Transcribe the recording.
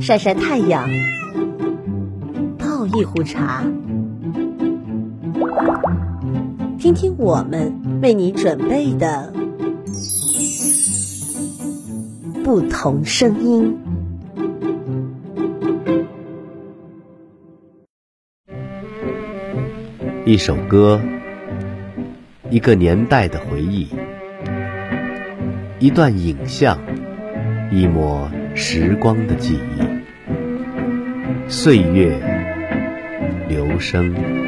晒晒太阳，泡一壶茶，听听我们为你准备的不同声音。一首歌，一个年代的回忆，一段影像，一抹时光的记忆，岁月流声。